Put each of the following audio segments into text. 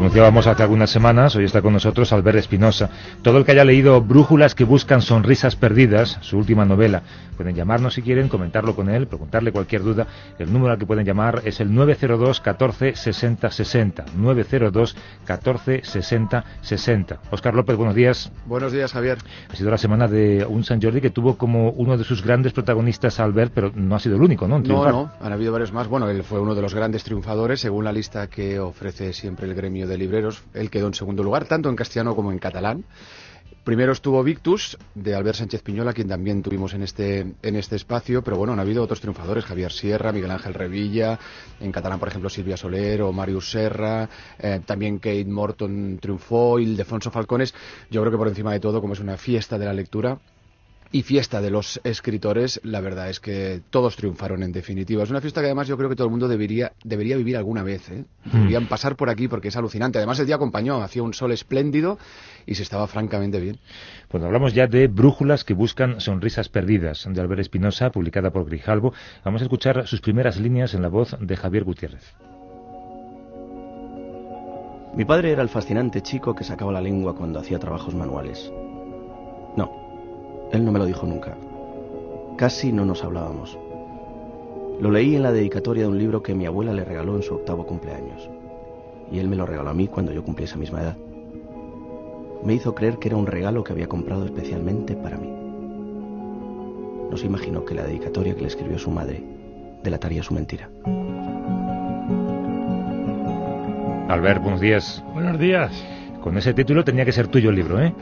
Anunciábamos hace algunas semanas, hoy está con nosotros Albert Espinosa. Todo el que haya leído Brújulas que buscan sonrisas perdidas, su última novela, pueden llamarnos si quieren, comentarlo con él, preguntarle cualquier duda. El número al que pueden llamar es el 902 14 60 60. 902 14 60 60. Oscar López, buenos días. Buenos días, Javier. Ha sido la semana de un San Jordi que tuvo como uno de sus grandes protagonistas Albert, pero no ha sido el único, ¿no? No, no, han habido varios más. Bueno, él fue uno de los grandes triunfadores, según la lista que ofrece siempre el gremio de libreros. Él quedó en segundo lugar, tanto en castellano como en catalán. Primero estuvo Victus, de Albert Sánchez Piñola, quien también tuvimos en este, en este espacio, pero bueno, han habido otros triunfadores, Javier Sierra, Miguel Ángel Revilla, en catalán, por ejemplo, Silvia Soler o Marius Serra, eh, también Kate Morton triunfó, Ildefonso Falcones. Yo creo que por encima de todo, como es una fiesta de la lectura, y fiesta de los escritores, la verdad es que todos triunfaron en definitiva. Es una fiesta que además yo creo que todo el mundo debería, debería vivir alguna vez. ¿eh? Deberían pasar por aquí porque es alucinante. Además el día acompañó, hacía un sol espléndido y se estaba francamente bien. Bueno, hablamos ya de Brújulas que buscan sonrisas perdidas, de Albert Espinosa, publicada por Grijalbo. Vamos a escuchar sus primeras líneas en la voz de Javier Gutiérrez. Mi padre era el fascinante chico que sacaba la lengua cuando hacía trabajos manuales. No, él no me lo dijo nunca. Casi no nos hablábamos. Lo leí en la dedicatoria de un libro que mi abuela le regaló en su octavo cumpleaños. Y él me lo regaló a mí cuando yo cumplí esa misma edad. Me hizo creer que era un regalo que había comprado especialmente para mí. No se imaginó que la dedicatoria que le escribió su madre delataría su mentira. Albert, buenos días. Buenos días. Con ese título tenía que ser tuyo el libro, ¿eh?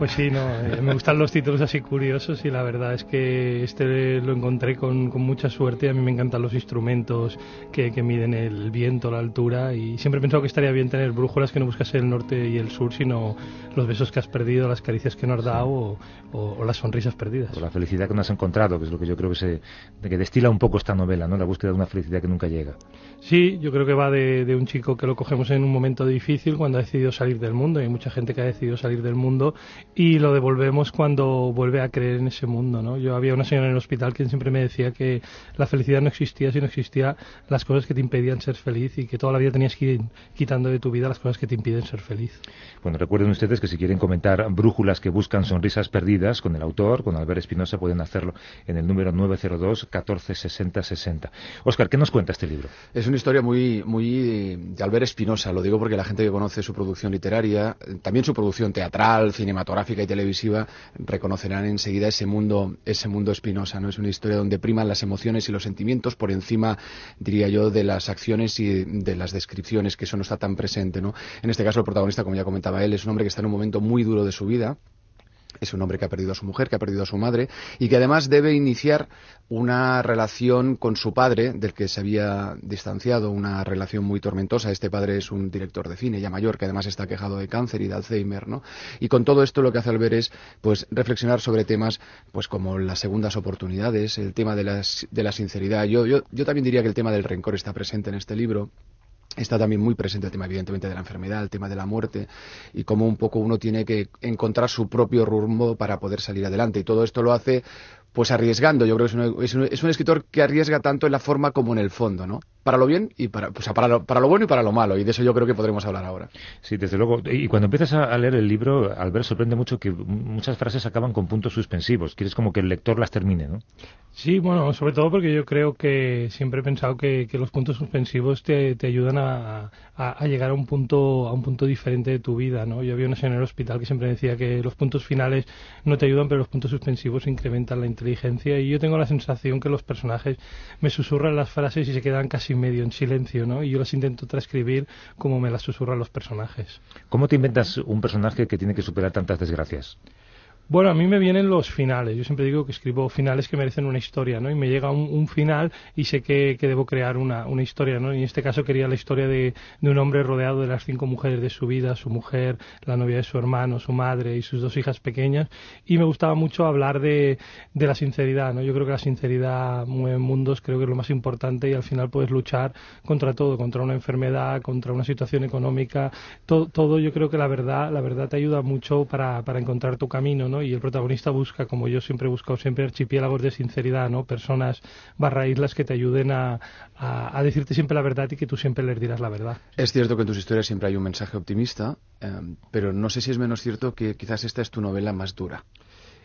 Pues sí, no, eh, me gustan los títulos así curiosos y la verdad es que este lo encontré con, con mucha suerte. A mí me encantan los instrumentos que, que, miden el viento, la altura y siempre he pensado que estaría bien tener brújulas que no buscase el norte y el sur, sino los besos que has perdido, las caricias que no has dado o, o, o las sonrisas perdidas. O la felicidad que no has encontrado, que es lo que yo creo que, se, que destila un poco esta novela, ¿no? La búsqueda de una felicidad que nunca llega. Sí, yo creo que va de, de un chico que lo cogemos en un momento difícil cuando ha decidido salir del mundo. y Hay mucha gente que ha decidido salir del mundo y lo devolvemos cuando vuelve a creer en ese mundo, ¿no? Yo había una señora en el hospital que siempre me decía que la felicidad no existía si no existía las cosas que te impedían ser feliz y que toda la vida tenías que ir quitando de tu vida las cosas que te impiden ser feliz. Bueno, recuerden ustedes que si quieren comentar brújulas que buscan sonrisas perdidas con el autor, con Albert Espinosa, pueden hacerlo en el número 902 14 60 60. Oscar, ¿qué nos cuenta este libro? Es una historia muy, muy de Albert Espinosa, lo digo porque la gente que conoce su producción literaria, también su producción teatral, cinematográfica y televisiva, reconocerán enseguida ese mundo, ese mundo Espinosa, ¿no? Es una historia donde priman las emociones y los sentimientos por encima, diría yo, de las acciones y de las descripciones, que eso no está tan presente, ¿no? En este caso, el protagonista, como ya comentaba él, es un hombre que está en un momento muy duro de su vida, es un hombre que ha perdido a su mujer, que ha perdido a su madre y que además debe iniciar una relación con su padre, del que se había distanciado, una relación muy tormentosa. Este padre es un director de cine ya mayor, que además está quejado de cáncer y de Alzheimer, ¿no? Y con todo esto lo que hace al ver es, pues, reflexionar sobre temas, pues, como las segundas oportunidades, el tema de, de la sinceridad. Yo, yo, yo también diría que el tema del rencor está presente en este libro. Está también muy presente el tema, evidentemente, de la enfermedad, el tema de la muerte y cómo un poco uno tiene que encontrar su propio rumbo para poder salir adelante. Y todo esto lo hace, pues arriesgando. Yo creo que es un, es un, es un escritor que arriesga tanto en la forma como en el fondo, ¿no? Para lo bien y para, pues, para, lo, para lo bueno y para lo malo. Y de eso yo creo que podremos hablar ahora. Sí, desde luego. Y cuando empiezas a leer el libro, Albert, sorprende mucho que muchas frases acaban con puntos suspensivos. Quieres como que el lector las termine, ¿no? Sí, bueno, sobre todo porque yo creo que siempre he pensado que, que los puntos suspensivos te, te ayudan a, a, a, llegar a un punto a un punto diferente de tu vida, ¿no? Yo había una señora en el hospital que siempre decía que los puntos finales no te ayudan, pero los puntos suspensivos incrementan la inteligencia y yo tengo la sensación que los personajes me susurran las frases y se quedan casi medio en silencio, ¿no? Y yo las intento transcribir como me las susurran los personajes. ¿Cómo te inventas un personaje que tiene que superar tantas desgracias? Bueno, a mí me vienen los finales. Yo siempre digo que escribo finales que merecen una historia, ¿no? Y me llega un, final y sé que, debo crear una, una, historia, ¿no? Y en este caso quería la historia de, de, un hombre rodeado de las cinco mujeres de su vida, su mujer, la novia de su hermano, su madre y sus dos hijas pequeñas. Y me gustaba mucho hablar de, de la sinceridad, ¿no? Yo creo que la sinceridad mueve mundos, creo que es lo más importante y al final puedes luchar contra todo, contra una enfermedad, contra una situación económica, todo, todo yo creo que la verdad, la verdad te ayuda mucho para, para encontrar tu camino, ¿no? Y el protagonista busca, como yo siempre he buscado siempre, archipiélagos de sinceridad, ¿no? Personas barra islas que te ayuden a, a, decirte siempre la verdad y que tú siempre les dirás la verdad. Es cierto que en tus historias siempre hay un mensaje optimista, eh, pero no sé si es menos cierto que quizás esta es tu novela más dura.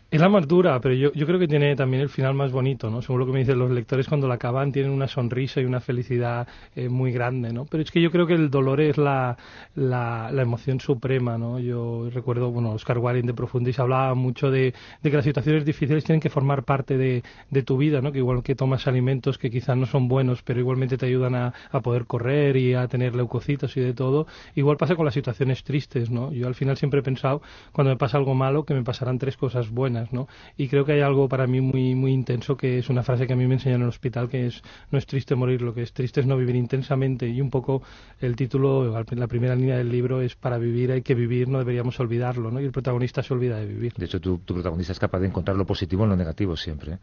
Es la más dura, pero yo, yo creo que tiene también el final más bonito, ¿no? Según lo que me dicen los lectores, cuando la acaban tienen una sonrisa y una felicidad eh, muy grande, ¿no? Pero es que yo creo que el dolor es la, la, emoción suprema, ¿no? Yo recuerdo, bueno, Oscar Wilde de Profundis hablaba mucho de, de, que las situaciones difíciles tienen que formar parte de, de, tu vida, ¿no? Que igual que tomas alimentos que quizás no son buenos, pero igualmente te ayudan a, a poder correr y a tener leucocitos y de todo, igual pasa con las situaciones tristes, ¿no? Yo al final siempre he pensado, cuando me pasa algo malo, que me pasarán tres cosas buenas ¿no? Y creo que hay algo para mí muy, muy intenso que es una frase que a mí me enseñaron en el hospital que es no es triste morir, lo que es triste es no vivir intensamente y un poco el título, la primera línea del libro es para vivir hay que vivir, no deberíamos olvidarlo, ¿no? Y el protagonista se olvida de vivir. De hecho, tu, protagonista es capaz de encontrar lo positivo en lo negativo siempre. ¿eh?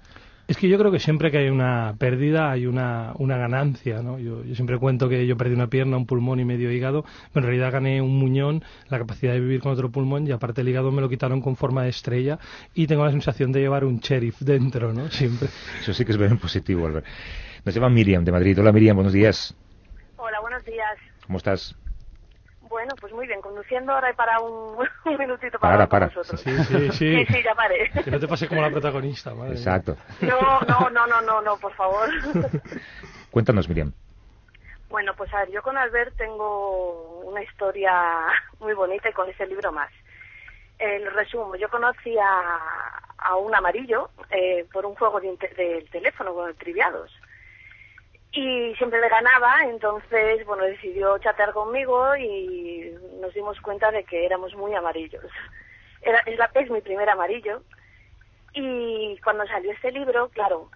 Es que yo creo que siempre que hay una pérdida hay una, una ganancia, ¿no? Yo, yo, siempre cuento que yo perdí una pierna, un pulmón y medio hígado, pero en realidad gané un muñón, la capacidad de vivir con otro pulmón y aparte el hígado me lo quitaron con forma de estrella y tengo la sensación de llevar un sheriff dentro, ¿no? Siempre. Eso sí que es bien positivo, Albert. Nos llama Miriam de Madrid. Hola Miriam, buenos días. Hola, buenos días. ¿Cómo estás? Bueno, pues muy bien, conduciendo ahora y para un, minutito para, para, para. Sí, sí, sí. sí, ya paré. Que no te pase como la protagonista, madre Exacto. No, no, no, no, no, no, por favor. Cuéntanos, Miriam. Bueno, pues a ver, yo con Albert tengo una historia muy bonita y con ese libro más. El resumo, yo conocí a, a un amarillo eh, por un juego del de teléfono con triviados y siempre le ganaba, entonces, bueno, decidió chatear conmigo y nos dimos cuenta de que éramos muy amarillos. Era, es, mi primer amarillo y cuando salió este libro, claro,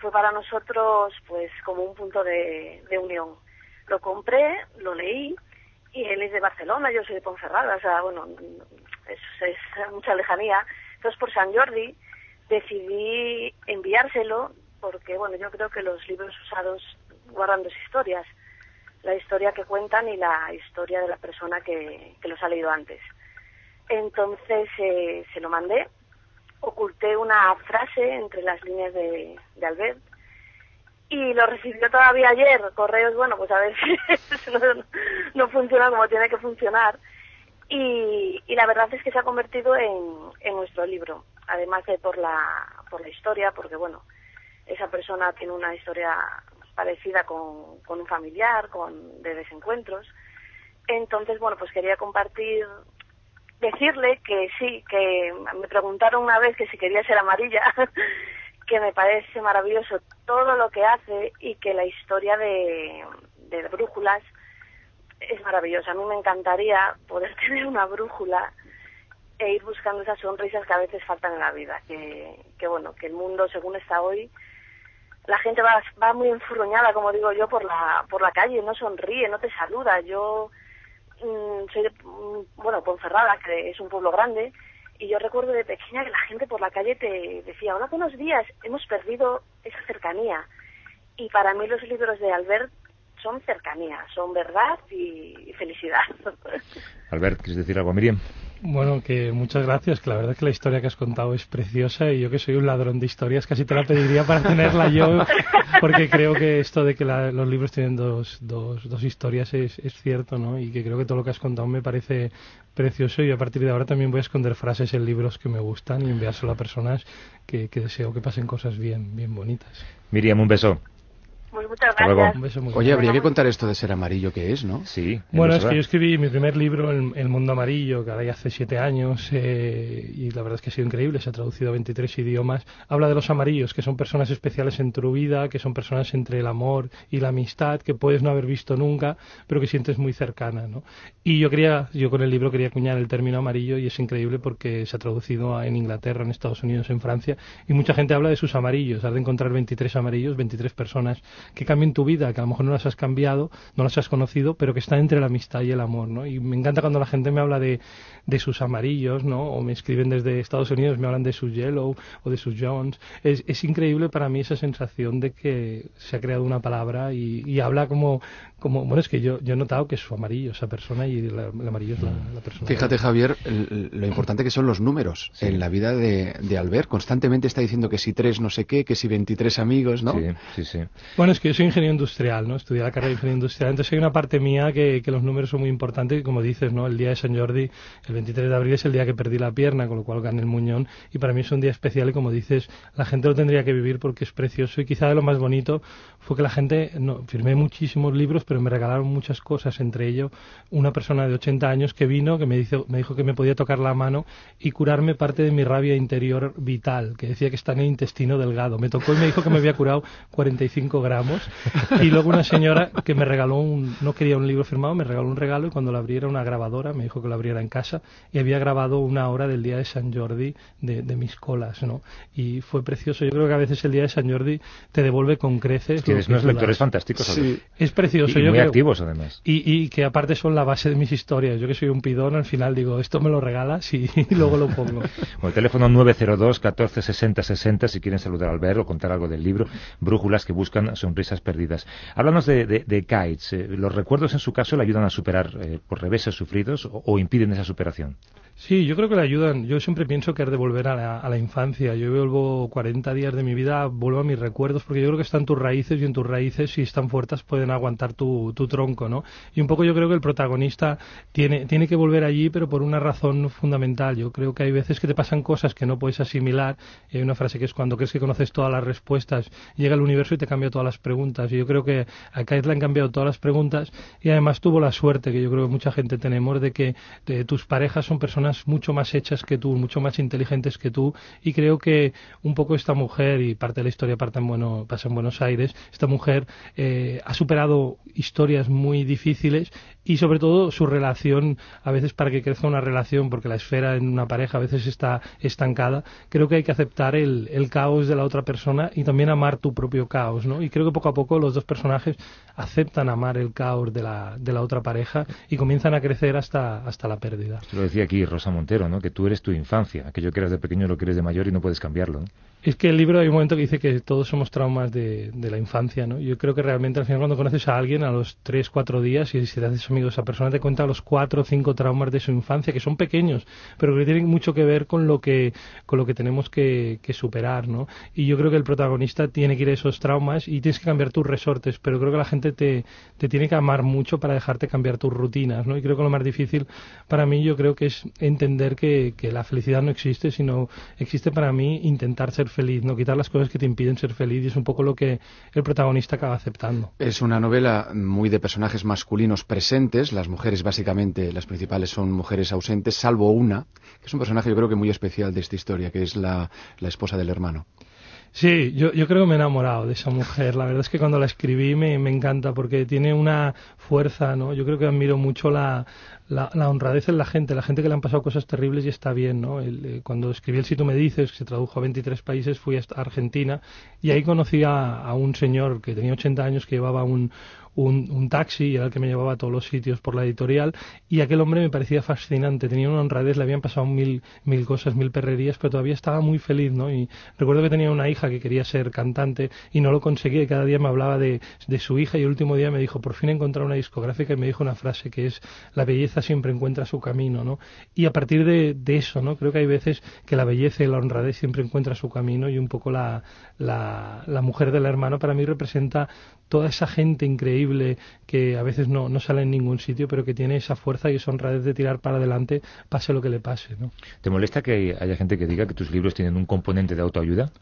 fue para nosotros pues como un punto de, de unión. Lo compré, lo leí y él es de Barcelona, yo soy de Ponferrada, o sea, bueno, es, es mucha lejanía. Entonces por San Jordi decidí enviárselo porque bueno, yo creo que los libros usados guardan dos historias, la historia que cuentan y la historia de la persona que, los ha leído antes. Entonces eh, se lo mandé, oculté una frase entre las líneas de, Albert y lo recibió todavía ayer. Correos, bueno, pues a ver si no, no, funciona como tiene que funcionar. Y, y, la verdad es que se ha convertido en, en nuestro libro, además de por la, por la historia, porque bueno, esa persona tiene una historia parecida con, con un familiar, con de desencuentros. Entonces, bueno, pues quería compartir, decirle que sí, que me preguntaron una vez que si quería ser amarilla, que me parece maravilloso todo lo que hace y que la historia de, brújulas es maravillosa. A mí me encantaría poder tener una brújula e ir buscando esas sonrisas que a veces faltan en la vida. Que, que bueno, que el mundo según está hoy la gente va, va muy enfurruñada, como digo yo, por la, por la calle, no sonríe, no te saluda. Yo mm, soy de, mm, bueno, Ponferrada, que es un pueblo grande, y yo recuerdo de pequeña que la gente por la calle te decía, hola, buenos días, hemos perdido esa cercanía. Y para mí los libros de Albert son cercanía, son verdad y, felicidad. Albert, ¿quieres decir algo, Miriam? Bueno, que muchas gracias, que la verdad es que la historia que has contado es preciosa y yo que soy un ladrón de historias casi te la pediría para tenerla yo, porque creo que esto de que los libros tienen dos, dos, dos historias es, es, cierto, ¿no? Y que creo que todo lo que has contado me parece precioso y a partir de ahora también voy a esconder frases en libros que me gustan y enviárselo a personas que, que deseo que pasen cosas bien, bien bonitas. Miriam, un beso. Pues muchas Hasta luego. gracias. Un beso muy Oye, habría que contar esto de ser amarillo que es, ¿no? Sí. Bueno, es que yo escribí mi primer libro, El, El Mundo Amarillo, que ahora ya hace siete años, eh, y la verdad es que ha sido increíble, se ha traducido a 23 idiomas. Habla de los amarillos, que son personas especiales en tu vida, que son personas entre el amor y la amistad, que puedes no haber visto nunca, pero que sientes muy cercana, ¿no? Y yo quería, yo con el libro quería acuñar el término amarillo, y es increíble porque se ha traducido a- en Inglaterra, en Estados Unidos, en Francia, y mucha gente habla de sus amarillos, has de encontrar 23 amarillos, 23 personas que cambien tu vida, que a lo mejor no las has cambiado, no las has conocido, pero que están entre la amistad y el amor, ¿no? Y me encanta cuando la gente me habla de, de sus amarillos, ¿no? O me escriben desde Estados Unidos, me hablan de sus Yellow o de sus Jones. Es, es increíble para mí esa sensación de que se ha creado una palabra y, y habla como, como, bueno, es que yo, yo he notado que es su amarillo, esa persona, y la- el amarillo es la, la persona. Fíjate, Javier, lo importante que son los números en la vida de, de Albert. Constantemente está diciendo que si tres no sé qué, que si 23 amigos, ¿no? Sí, sí, sí. Bueno, es que yo soy ingeniero industrial, ¿no? Estudié la carrera de ingeniería industrial, entonces hay una parte mía que, que los números son muy importantes y como dices, ¿no? El día de San Jordi, el 23 de abril es el día que perdí la pierna, con lo cual gané el muñón y para mí es un día especial y como dices, la gente lo tendría que vivir porque es precioso y quizá de lo más bonito fue que la gente, no, firmé muchísimos libros, pero me regalaron muchas cosas, entre ello una persona de 80 años que vino, que me, dijo me dijo que me podía tocar la mano y curarme parte de mi rabia interior vital, que decía que está en el intestino delgado. Me tocó y me dijo que me había curado 45 gramos. Y luego una señora que me regaló un, no quería un libro firmado, me regaló un regalo y cuando lo abrí era una grabadora, me dijo que lo abriera en casa y había grabado una hora del día de San Jordi de, de mis colas, ¿no? Y fue precioso. Yo creo que a veces el día de San Jordi te devuelve con creces. Tienes unos lectores fantásticos. Sí. Es precioso. Y muy creo- activos, además. y, y que aparte son la base de mis historias. Yo que soy un pidón, al final digo, esto me lo regalas y, y luego lo pongo. Bueno, teléfono 902 14 60 60 si quieren saludar al ver o contar algo del libro Brújulas que buscan sonrisas perdidas. Háblanos de, de, de Kites. Eh, ¿Los recuerdos en su caso le ayudan a superar eh, por reveses sufridos o, o impiden esa superación? Sí, yo creo que le ayudan. Yo siempre pienso que es de volver a la, a la infancia. Yo vuelvo 40 días de mi vida, vuelvo a mis recuerdos, porque yo creo que están tus raíces y en tus raíces, si están fuertes, pueden aguantar tu, tu tronco, ¿no? Y un poco yo creo que el protagonista tiene, tiene que volver allí, pero por una razón fundamental. Yo creo que hay veces que te pasan cosas que no puedes asimilar. Y hay una frase que es cuando crees que conoces todas las respuestas, llega el universo y te cambia todas las preguntas. Y yo creo que a Kate le han cambiado todas las preguntas y además tuvo la suerte, que yo creo que mucha gente tenemos, de que de tus parejas son personas mucho más hechas que tú, mucho más inteligentes que tú. Y creo que un poco esta mujer, y parte de la historia parte en pasa en Buenos Aires, esta mujer eh, ha superado historias muy difíciles y sobre todo su relación, a veces para que crezca una relación, porque la esfera en una pareja a veces está estancada, creo que hay que aceptar el, el caos de la otra persona y también amar tu propio caos, ¿no? Y creo que poco a poco los dos personajes aceptan amar el caos de la, de la otra pareja y comienzan a crecer hasta, hasta la pérdida. Lo decía aquí Rosa Montero, ¿no? que tú eres tu infancia, aquello que eras de pequeño lo que eres de mayor y no puedes cambiarlo. ¿no? Es que el libro hay un momento que dice que todos somos traumas de, de la infancia, ¿no? Yo creo que realmente al final cuando conoces a alguien a los tres, cuatro días y si te haces amigo de esa persona te cuenta los cuatro o cinco traumas de su infancia, que son pequeños, pero que tienen mucho que ver con lo que, con lo que tenemos que, que superar, ¿no? Y yo creo que el protagonista tiene que ir a esos traumas y tienes que cambiar tus resortes, pero creo que la gente te, te tiene que amar mucho para dejarte cambiar tus rutinas, ¿no? Y creo que lo más difícil para mí yo creo que es entender que, que la felicidad no existe, sino existe para mí intentar ser feliz, no quitar las cosas que te impiden ser feliz y es un poco lo que el protagonista acaba aceptando. Es una novela muy de personajes masculinos presentes. Las mujeres, básicamente, las principales son mujeres ausentes, salvo una, que es un personaje yo creo que muy especial de esta historia, que es la, la esposa del hermano. Sí, yo, yo creo que me he enamorado de esa mujer. La verdad es que cuando la escribí me, me encanta porque tiene una fuerza, ¿no? Yo creo que admiro mucho la, la, la honradez en la gente, la gente que le han pasado cosas terribles y está bien, ¿no? El, eh, cuando escribí el Si tú me dices, que se tradujo a 23 países, fui a Argentina y ahí conocí a, un señor que tenía 80 años que llevaba un, un, taxi y era el que me llevaba a todos los sitios por la editorial y aquel hombre me parecía fascinante, tenía una honradez, le habían pasado mil, mil cosas, mil perrerías, pero todavía estaba muy feliz, ¿no? Y recuerdo que tenía una hija que quería ser cantante y no lo conseguía y cada día me hablaba de, de su hija y el último día me dijo, por fin he encontrado una discográfica y me dijo una frase que es, la belleza siempre encuentra su camino, ¿no? Y a partir de, eso, ¿no? Creo que hay veces que la belleza y la honradez siempre encuentra su camino y un poco la, la, la mujer del hermano para mí representa toda esa gente increíble que a veces no, no sale en ningún sitio, pero que tiene esa fuerza y esa honradez de tirar para adelante, pase lo que le pase. ¿no? ¿Te molesta que haya gente que diga que tus libros tienen un componente de autoayuda?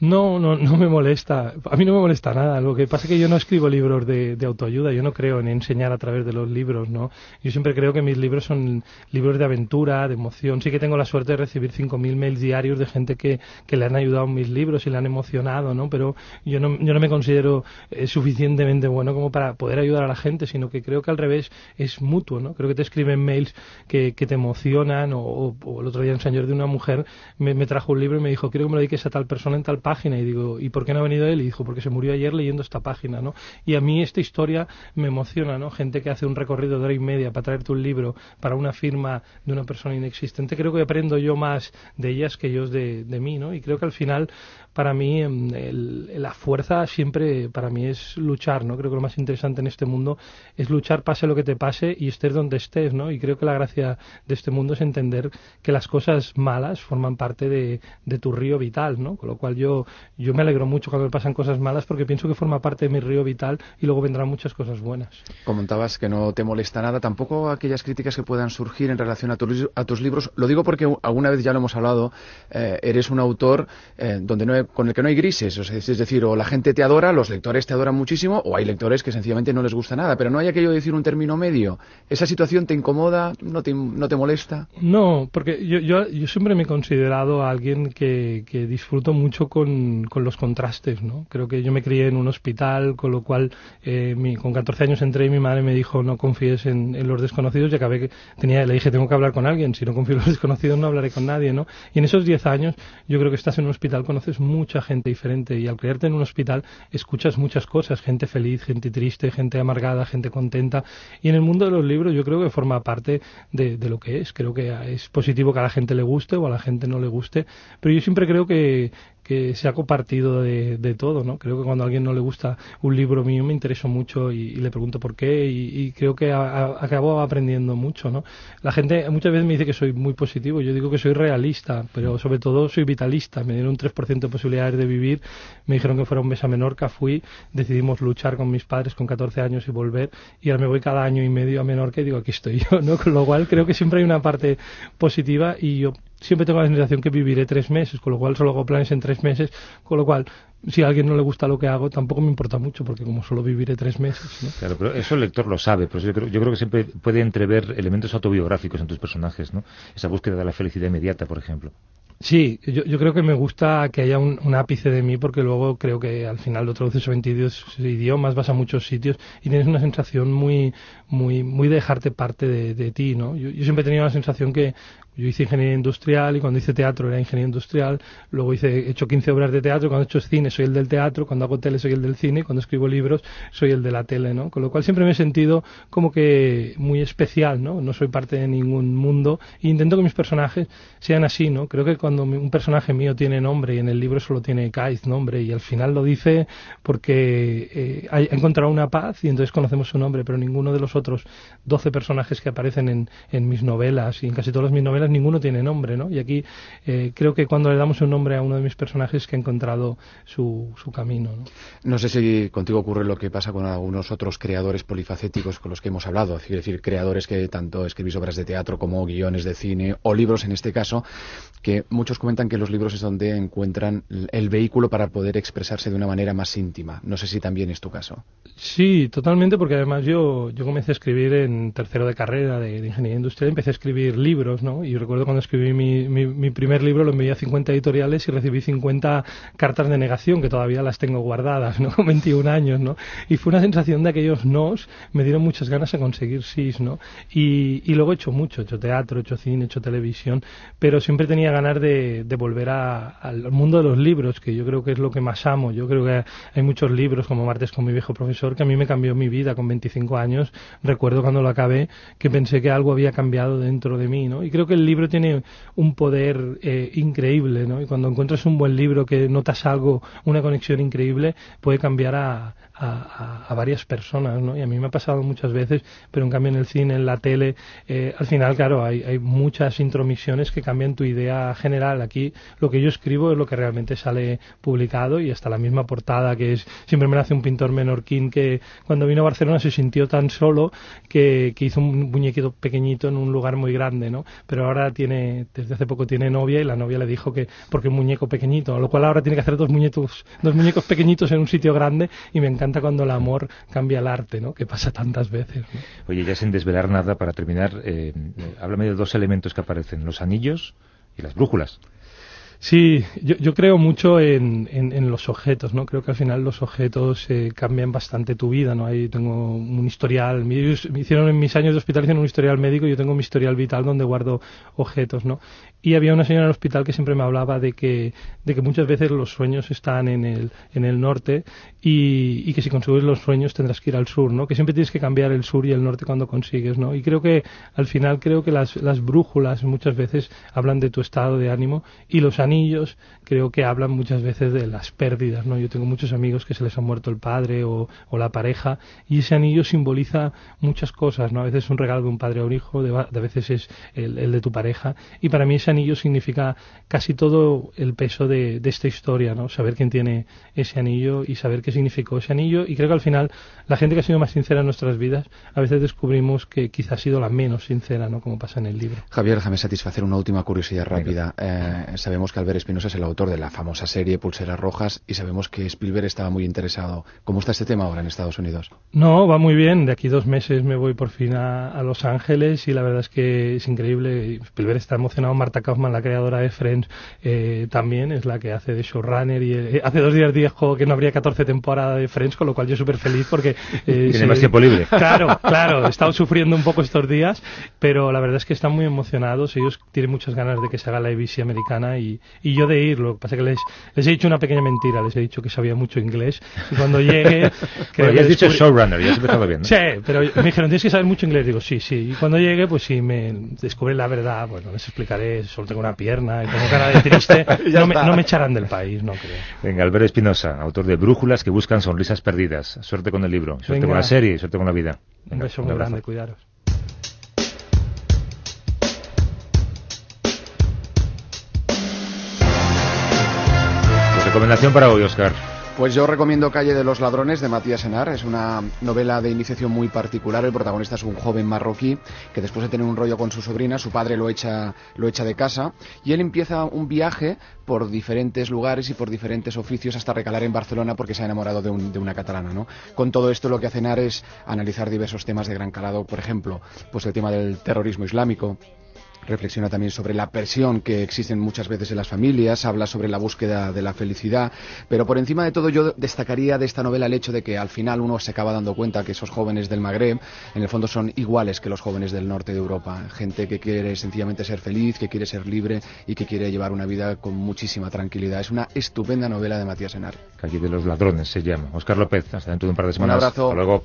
No, no, no me molesta. A mí no me molesta nada. Lo que pasa es que yo no escribo libros de, autoayuda. Yo no creo en enseñar a través de los libros, ¿no? Yo siempre creo que mis libros son libros de aventura, de emoción. Sí que tengo la suerte de recibir 5.000 mails diarios de gente que, que le han ayudado en mis libros y le han emocionado, ¿no? Pero yo no, yo no me considero eh, suficientemente bueno como para poder ayudar a la gente, sino que creo que al revés es mutuo, ¿no? Creo que te escriben mails que, que te emocionan o, el otro día un señor de una mujer me, me, trajo un libro y me dijo, quiero que me lo dediques a tal persona en tal y digo, ¿y por qué no ha venido él? Y dijo, porque se murió ayer leyendo esta página, ¿no? Y a mí esta historia me emociona, ¿no? Gente que hace un recorrido de hora y media para traerte un libro para una firma de una persona inexistente, creo que aprendo yo más de ellas que ellos de, de mí, ¿no? Y creo que al final para mí em, el, la fuerza siempre para mí es luchar, ¿no? Creo que lo más interesante en este mundo es luchar pase lo que te pase y estés donde estés, ¿no? Y creo que la gracia de este mundo es entender que las cosas malas forman parte de, de tu río vital, ¿no? Con lo cual yo, yo me alegro mucho cuando me pasan cosas malas porque pienso que forma parte de mi río vital y luego vendrán muchas cosas buenas. Comentabas que no te molesta nada, tampoco aquellas críticas que puedan surgir en relación a, tu, a tus libros. Lo digo porque alguna vez ya lo hemos hablado, eh, eres un autor eh, donde no con el que no hay grises, es decir, o la gente te adora, los lectores te adoran muchísimo, o hay lectores que sencillamente no les gusta nada, pero no hay aquello de decir un término medio. ¿Esa situación te incomoda? ¿No te, no te molesta? No, porque yo, yo, siempre me he considerado alguien que, que disfruto mucho con, con, los contrastes, ¿no? Creo que yo me crié en un hospital, con lo cual eh, con 14 años entré y mi madre me dijo no confíes en, en, los desconocidos y acabé que tenía, le dije tengo que hablar con alguien, si no confío en los desconocidos no hablaré con nadie, ¿no? Y en esos 10 años yo creo que estás en un hospital, conoces mucha gente diferente y al creerte en un hospital escuchas muchas cosas, gente feliz, gente triste, gente amargada, gente contenta. Y en el mundo de los libros yo creo que forma parte de, de lo que es, creo que es positivo que a la gente le guste o a la gente no le guste, pero yo siempre creo que, que se ha compartido de, de, todo, ¿no? Creo que cuando a alguien no le gusta un libro mío me intereso mucho y, y le pregunto por qué y, y creo que a, a, acabo aprendiendo mucho, ¿no? La gente muchas veces me dice que soy muy positivo, yo digo que soy realista, pero sobre todo soy vitalista, me dieron un 3% de posibilidades de vivir, me dijeron que fuera un mes a Menorca, fui, decidimos luchar con mis padres con 14 años y volver y ahora me voy cada año y medio a Menorca y digo aquí estoy yo, ¿no? Con lo cual creo que siempre hay una parte positiva y yo siempre tengo la sensación que viviré tres meses, con lo cual solo hago planes en tres meses, con lo cual si a alguien no le gusta lo que hago, tampoco me importa mucho, porque como solo viviré tres meses. ¿no? Claro, pero eso el lector lo sabe, pero yo creo, yo creo que siempre puede entrever elementos autobiográficos en tus personajes, ¿no? Esa búsqueda de la felicidad inmediata, por ejemplo. Sí, yo, yo creo que me gusta que haya un, un, ápice de mí porque luego creo que al final lo traduces a 22 idiomas, vas a muchos sitios y tienes una sensación muy, muy, muy de dejarte parte de, de ti, ¿no? Yo, yo siempre he tenido la sensación que yo hice ingeniería industrial y cuando hice teatro era ingeniería industrial, luego hice, he hecho 15 obras de teatro, cuando he hecho cine soy el del teatro, cuando hago tele soy el del cine, cuando escribo libros soy el de la tele, ¿no? Con lo cual siempre me he sentido como que muy especial, ¿no? No soy parte de ningún mundo e intento que mis personajes sean así, ¿no? Creo que cuando un personaje mío tiene nombre y en el libro solo tiene Kaiz nombre y al final lo dice porque eh, ha encontrado una paz y entonces conocemos su nombre, pero ninguno de los otros 12 personajes que aparecen en, en mis novelas y en casi todas mis novelas ninguno tiene nombre, ¿no? Y aquí eh, creo que cuando le damos un nombre a uno de mis personajes que ha encontrado su, su camino, ¿no? No sé si contigo ocurre lo que pasa con algunos otros creadores polifacéticos con los que hemos hablado, es decir, creadores que tanto escribís obras de teatro como guiones de cine o libros en este caso, que muchos comentan que los libros es donde encuentran el vehículo para poder expresarse de una manera más íntima. No sé si también es tu caso. Sí, totalmente, porque además yo, yo comencé a escribir en tercero de carrera de, de ingeniería industrial, empecé a escribir libros, ¿no? Y recuerdo cuando escribí mi, mi, mi, primer libro, lo envié a 50 editoriales y recibí 50 cartas de negación, que todavía las tengo guardadas, ¿no? Con 21 años, ¿no? Y fue una sensación de aquellos nos, me dieron muchas ganas de conseguir sís, ¿no? Y, y luego he hecho mucho, he hecho teatro, he hecho cine, he hecho televisión, pero siempre tenía ganas de, de volver a, al mundo de los libros, que yo creo que es lo que más amo. Yo creo que hay muchos libros, como Martes con mi viejo profesor, que a mí me cambió mi vida con 25 años. Recuerdo cuando lo acabé que pensé que algo había cambiado dentro de mí, ¿no? Y creo que el libro tiene un poder eh, increíble, ¿no? Y cuando encuentras un buen libro que notas algo, una conexión increíble, puede cambiar a, a, a, varias personas, ¿no? Y a mí me ha pasado muchas veces, pero en cambio en el cine, en la tele, eh, al final, claro, hay, hay muchas intromisiones que cambian tu idea general. Aquí lo que yo escribo es lo que realmente sale publicado y hasta la misma portada que es, siempre me la hace un pintor menorquín que cuando vino a Barcelona se sintió tan solo que, que hizo un muñequito pequeñito en un lugar muy grande, ¿no? Pero ahora tiene, desde hace poco tiene novia y la novia le dijo que, porque un muñeco pequeñito, lo cual ahora tiene que hacer dos muñecos, dos muñecos pequeñitos en un sitio grande y me encanta cuando el amor cambia el arte, ¿no? Que pasa tantas veces. Oye, ya sin desvelar nada, para terminar, eh, háblame de dos elementos que aparecen, los anillos y las brújulas. Sí, yo, yo creo mucho en, en, los objetos, ¿no? Creo que al final los objetos eh, cambian bastante tu vida, ¿no? Ahí tengo un historial, me, hicieron en mis años de hospitalización un historial médico yo tengo mi historial vital donde guardo objetos, ¿no? Y había una señora en el hospital que siempre me hablaba de que, de que muchas veces los sueños están en el, en el norte y, y que si consigues los sueños tendrás que ir al sur, ¿no? Que siempre tienes que cambiar el sur y el norte cuando consigues, ¿no? Y creo que al final creo que las, las brújulas muchas veces hablan de tu estado de ánimo y los anillos creo que hablan muchas veces de las pérdidas, ¿no? Yo tengo muchos amigos que se les ha muerto el padre o, la pareja y ese anillo simboliza muchas cosas, ¿no? A veces es un regalo de un padre a un hijo, de, a veces es el, de tu pareja y para mí ese anillo significa casi todo el peso de, esta historia, ¿no? Saber quién tiene ese anillo y saber qué significó ese anillo y creo que al final la gente que ha sido más sincera en nuestras vidas a veces descubrimos que quizá ha sido la menos sincera, ¿no? Como pasa en el libro. Javier, déjame satisfacer una última curiosidad rápida. Eh, sabemos que Albert Espinosa es el autor de la famosa serie Pulseras Rojas y sabemos que Spielberg estaba muy interesado. ¿Cómo está este tema ahora en Estados Unidos? No, va muy bien. De aquí dos meses me voy por fin a, Los Ángeles y la verdad es que es increíble. Spielberg está emocionado. Marta Kaufman, la creadora de Friends, eh, también es la que hace de showrunner y eh, hace dos días dijo que no habría 14 temporadas de Friends, con lo cual yo súper feliz porque... Eh, Tiene más tiempo libre. Claro, claro. He estado sufriendo un poco estos días, pero la verdad es que están muy emocionados. Ellos tienen muchas ganas de que se haga la ABC americana y, y yo de ir. Lo que pasa es que les, les he dicho una pequeña mentira. Les he dicho que sabía mucho inglés. Y cuando llegue. bueno, ya has dicho showrunner, ya has empezado bien. Sí, pero me dijeron, tienes que saber mucho inglés. Digo, sí, sí. Y cuando llegue, pues si me descubre la verdad, bueno, les explicaré. Solo tengo una pierna y tengo cara de triste. no, me, no me echarán del país, no creo. Venga, Albert Espinosa, autor de Brújulas que buscan sonrisas perdidas. Suerte con el libro, suerte con la serie, suerte con la vida. un beso muy grande, cuidaros. Recomendación para hoy, Oscar. Pues yo recomiendo Calle de los Ladrones de Matías Enar. Es una novela de iniciación muy particular. El protagonista es un joven marroquí que después de tener un rollo con su sobrina, su padre lo echa, lo echa de casa y él empieza un viaje por diferentes lugares y por diferentes oficios hasta recalar en Barcelona porque se ha enamorado de, una catalana. Con todo esto lo que hace Enar es analizar diversos temas de gran calado. Por ejemplo, pues el tema del terrorismo islámico, reflexiona también sobre la presión que existen muchas veces en las familias, habla sobre la búsqueda de la felicidad, pero por encima de todo yo destacaría de esta novela el hecho de que al final uno se acaba dando cuenta que esos jóvenes del Magreb en el fondo son iguales que los jóvenes del norte de Europa, gente que quiere sencillamente ser feliz, que quiere ser libre y que quiere llevar una vida con muchísima tranquilidad. Es una estupenda novela de Matías Enar. Calle de los ladrones se llama. Oscar López, hasta dentro de un par de semanas. Un abrazo. Hasta luego.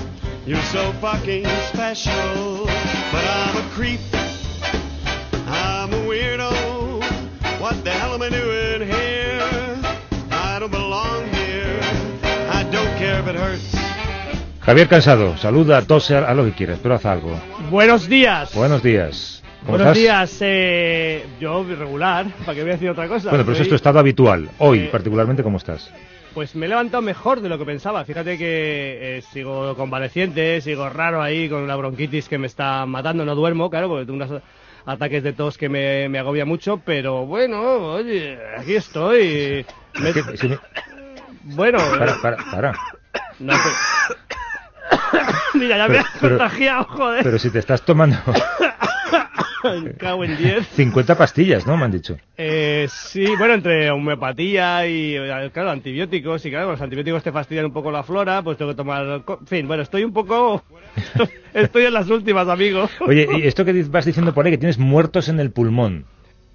You're so fucking special. But I'm a creep. I'm a weirdo. What the hell am I doing here? I don't belong here. I don't care if it hurts. Javier Cansado, saluda, tose, a lo que quieras, pero haz algo. Buenos días. Buenos días. ¿Cómo Buenos estás? días, eh, yo regular, ¿para qué voy a decir otra cosa? Bueno, pero eso es tu estado habitual. Hoy, Eh, particularmente, ¿cómo estás? Pues me he levantado mejor de lo que pensaba. Fíjate que eh, sigo convaleciente, sigo raro ahí con una bronquitis que me está matando. No duermo, claro, porque tengo unos ataques de tos que me, me agobia mucho. Pero bueno, oye, aquí estoy. Me- ¿Qué- si me- Bueno, Para, para, para. no. Mira, ya me has pero- contagiado, joder. Pero si te estás tomando cago en 10. 50 pastillas, ¿no? Me han dicho. Eh, sí, bueno, entre homeopatía y, eh, claro, antibióticos, y claro, los antibióticos te fastidian un poco la flora, pues tengo que tomar... En fin, bueno, estoy un poco... Estoy en las últimas, amigo. Oye, y esto que vas diciendo por ahí, que tienes muertos en el pulmón.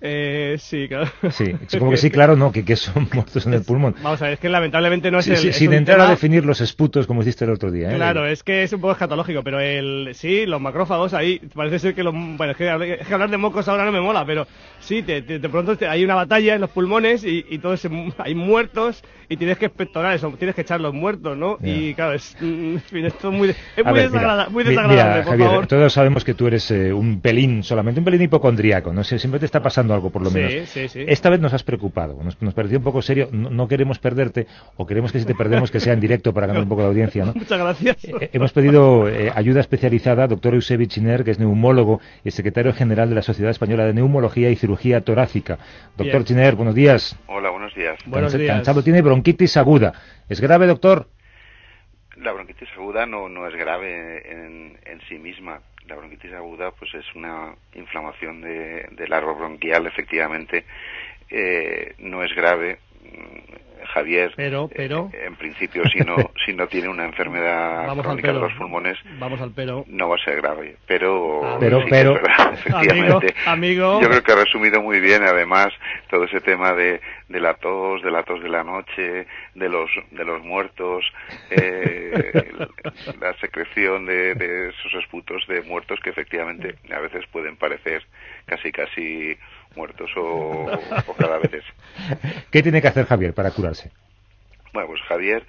Eh, sí, claro. Sí, como que sí, claro, no, que, que son muertos en el pulmón. Vamos a ver, es que lamentablemente no es Sí, el. sí, es sin entrar a tema- definir los esputos como hiciste el otro día. ¿eh? Claro, es que es un poco escatológico, pero el sí, los macrófagos ahí, parece ser que los... Bueno, es que, hablar- es que hablar de mocos ahora no me mola, pero sí, te- te- de pronto te- hay una batalla en los pulmones y, y todos se- hay muertos y tienes que expectorar eso, tienes que echar los muertos, ¿no? Ya. Y claro, es, mm, en fin, esto es muy, es A muy, ver, mira, desagrada- muy mi- desagradable, mira, por Javier, favor. todos sabemos que tú eres eh, un pelín, solamente un pelín hipocondriaco, no sé, siempre te está pasando algo por lo Sí, menos. sí, sí. Esta vez nos has preocupado, nos, nos pareció un poco serio, no, no queremos perderte, o queremos que si te perdemos que sea en directo para ganar un poco de audiencia, ¿no? Muchas gracias. Eh, Hemos pedido eh, ayuda especializada al doctor Eusebi Chiner, que es neumólogo y secretario general de la Sociedad Española de Neumología y Cirugía Torácica. Doctor Bien. Chiner, buenos días. Hola, buenos días. Buenos días. Cansado tiene bronquitis aguda. ¿Es grave, doctor? La bronquitis aguda no, no es grave en, en sí misma. La bronquitis aguda pues es una inflamación de, del árbol bronquial, efectivamente. Eh, no es grave. Mm, Javier, Pero, pero- eh, en principio, si no, si no tiene una enfermedad Vamos al crónica de pero. los pulmones, Vamos al pero. no va a ser grave. Pero, Amigo. Pero- sí pero- verdad, efectivamente. amigo. Yo creo que ha resumido muy bien, además, todo ese tema de, de la tos, de la tos de la noche, de los, de los muertos, eh, la secreción de, de esos esputos de muertos que efectivamente a veces pueden parecer casi casi muertos o, o cadáveres. ¿Qué tiene que hacer Javier para curarse? Bueno, pues Javier,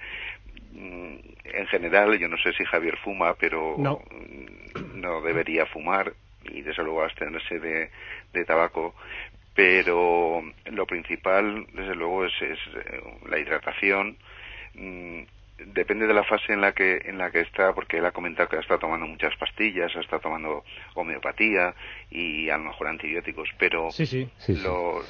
mm, en general, yo no sé si Javier fuma, pero No. mm, no debería fumar y desde luego abstenerse de, de tabaco. Pero lo principal, desde luego, es, es, eh, la hidratación. Depende de la fase en la que en la que está, porque él ha comentado que está tomando muchas pastillas, está tomando homeopatía y a lo mejor antibióticos, pero Sí, sí. Sí, sí. lo,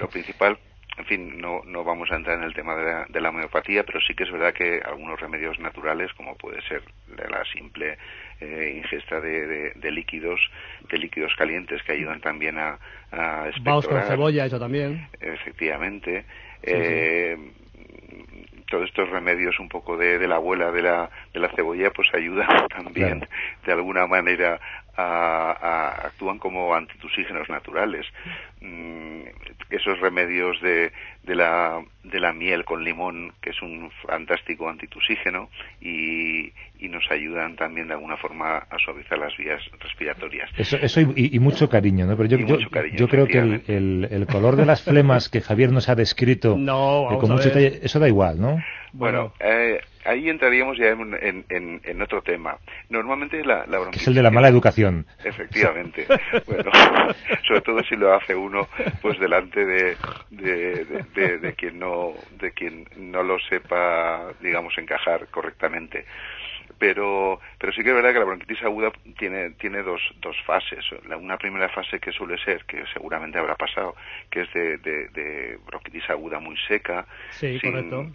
lo principal, en fin, no, no vamos a entrar en el tema de la, de la homeopatía, pero sí que es verdad que algunos remedios naturales, como puede ser la la simple eh, ingesta de, de- de líquidos, de líquidos calientes que ayudan también a, a Vaos con expectorar, cebolla, eso también. efectivamente. eh, Todos estos remedios un poco de, de la abuela de la, de la cebolla pues ayudan también Claro. de alguna manera a, a- actúan como antitusígenos naturales. Mm, esos remedios de, de, la, de la miel con limón, que es un fantástico antitusígeno, y, y nos ayudan también de alguna forma a suavizar las vías respiratorias. Eso, eso y, mucho cariño, ¿no? Pero yo, yo, cariño, yo creo que el, el- el color de las flemas que Javier nos ha descrito No, eh, con mucho detalle, eso da igual, ¿no? Bueno, eh, ahí entraríamos ya en, en- en- en otro tema. Normalmente la, bronquitis... es el de la mala educación. Efectivamente. bueno, sobre todo si lo hace uno pues delante de, de, de- de- de quien no de quien no lo sepa, digamos, encajar correctamente. Pero, pero sí que es verdad que la bronquitis aguda tiene, tiene dos, dos fases. La- una primera fase que suele ser, que seguramente habrá pasado, que es de, de- de bronquitis aguda muy seca, Sí, sin- correcto.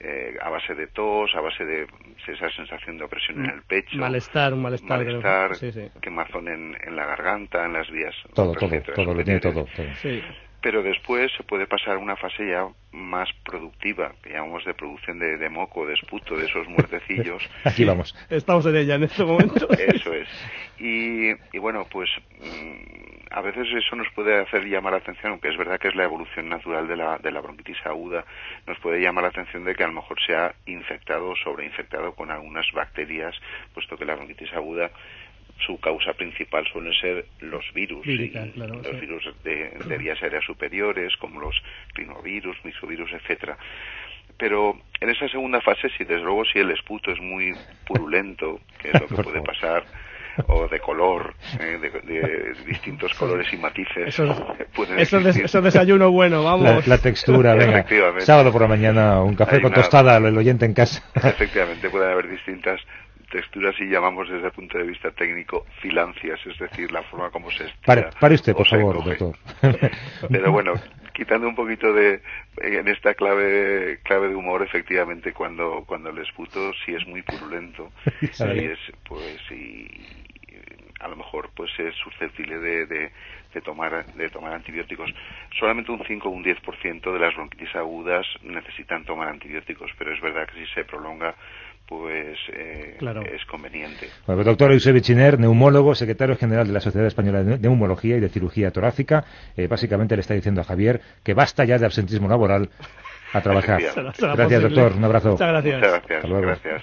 Eh, a base de tos, a base de esa sensación de opresión en el pecho, Malestar, un malestar. malestar, Sí, sí. quemazón en, en la garganta, en las vías Todo, todo, todo, lo tiene todo. todo. Sí. Pero después se puede pasar a una fase ya más productiva, que llamamos de producción de, de moco, de esputo, de esos muertecillos. Aquí vamos. Estamos en ella en este momento. Eso es. Y, y bueno, pues mm, a veces eso nos puede hacer llamar la atención, aunque es verdad que es la evolución natural de la, de la bronquitis aguda, nos puede llamar la atención de que a lo mejor se ha infectado o sobreinfectado con algunas bacterias, puesto que la bronquitis aguda su causa principal suelen ser los virus, Vírica, y claro, los sí. virus de, de vías aéreas superiores, como los rinovirus, misovirus, etcétera. Pero en esa segunda fase, si desde luego si el esputo es muy purulento, que es lo que puede pasar, o de color, eh, de, de distintos colores y matices, Eso, pueden eso, des- eso desayuno bueno, La, vamos. la textura, venga. Efectivamente. Sábado por la mañana, un café Hay con una- tostada, el oyente en casa. Efectivamente, pueden haber distintas texturas y llamamos desde el punto de vista técnico filancias, es decir, la forma como se estira. Pare, pare usted, por favor, coge. doctor. Pero bueno, quitando un poquito de en esta clave clave de humor, efectivamente, cuando cuando el esputo si es muy purulento, si es pues y a lo mejor pues es susceptible de, de, de tomar de tomar antibióticos. Solamente un 5 o un 10% de las bronquitis agudas necesitan tomar antibióticos, pero es verdad que si se prolonga pues eh, Claro. es conveniente. Bueno, doctor Eusebio Chiner, neumólogo, secretario general de la Sociedad Española de Neumología y de Cirugía Torácica, eh, básicamente le está diciendo a Javier que basta ya de absentismo laboral a trabajar. Será- será Gracias, posible. doctor. Un abrazo. Muchas gracias. Muchas gracias, Hasta luego. gracias.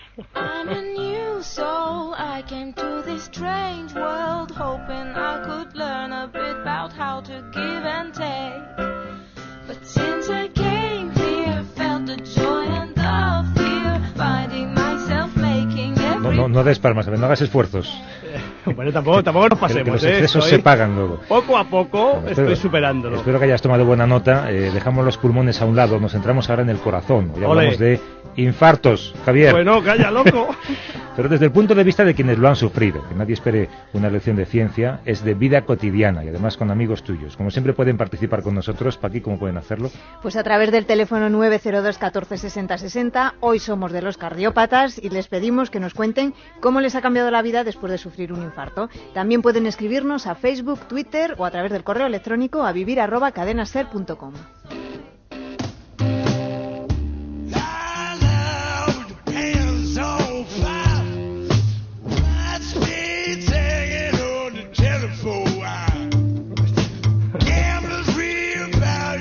I strange world hoping I could learn a bit about how to give and take. But since I came here, felt the joy and the fear, finding myself making No, every no, no des palmas, no hagas esfuerzos. Bueno, tampoco, tampoco nos Que- que pasemos, los ¿eh? excesos Estoy- se pagan luego. Poco a poco Bueno, estoy espero- superándolo. Espero que hayas tomado buena nota. Eh, dejamos los pulmones a un lado, nos centramos ahora en el corazón. Hoy hablamos de infartos, Javier. Bueno, calla, loco. Pero desde el punto de vista de quienes lo han sufrido, que nadie espere una lección de ciencia, es de vida cotidiana y además con amigos tuyos. Como siempre pueden participar con nosotros, Paqui, ¿cómo pueden hacerlo? Pues a través del teléfono 902 14 60 60. Hoy somos de los cardiópatas y les pedimos que nos cuenten cómo les ha cambiado la vida después de sufrir un infarto. También pueden escribirnos a Facebook, Twitter o a través del correo electrónico a vivir arroba cadenaser.com.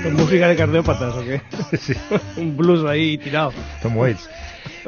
¿Con música de cardiópatas o qué? Un blues ahí tirado. Como es.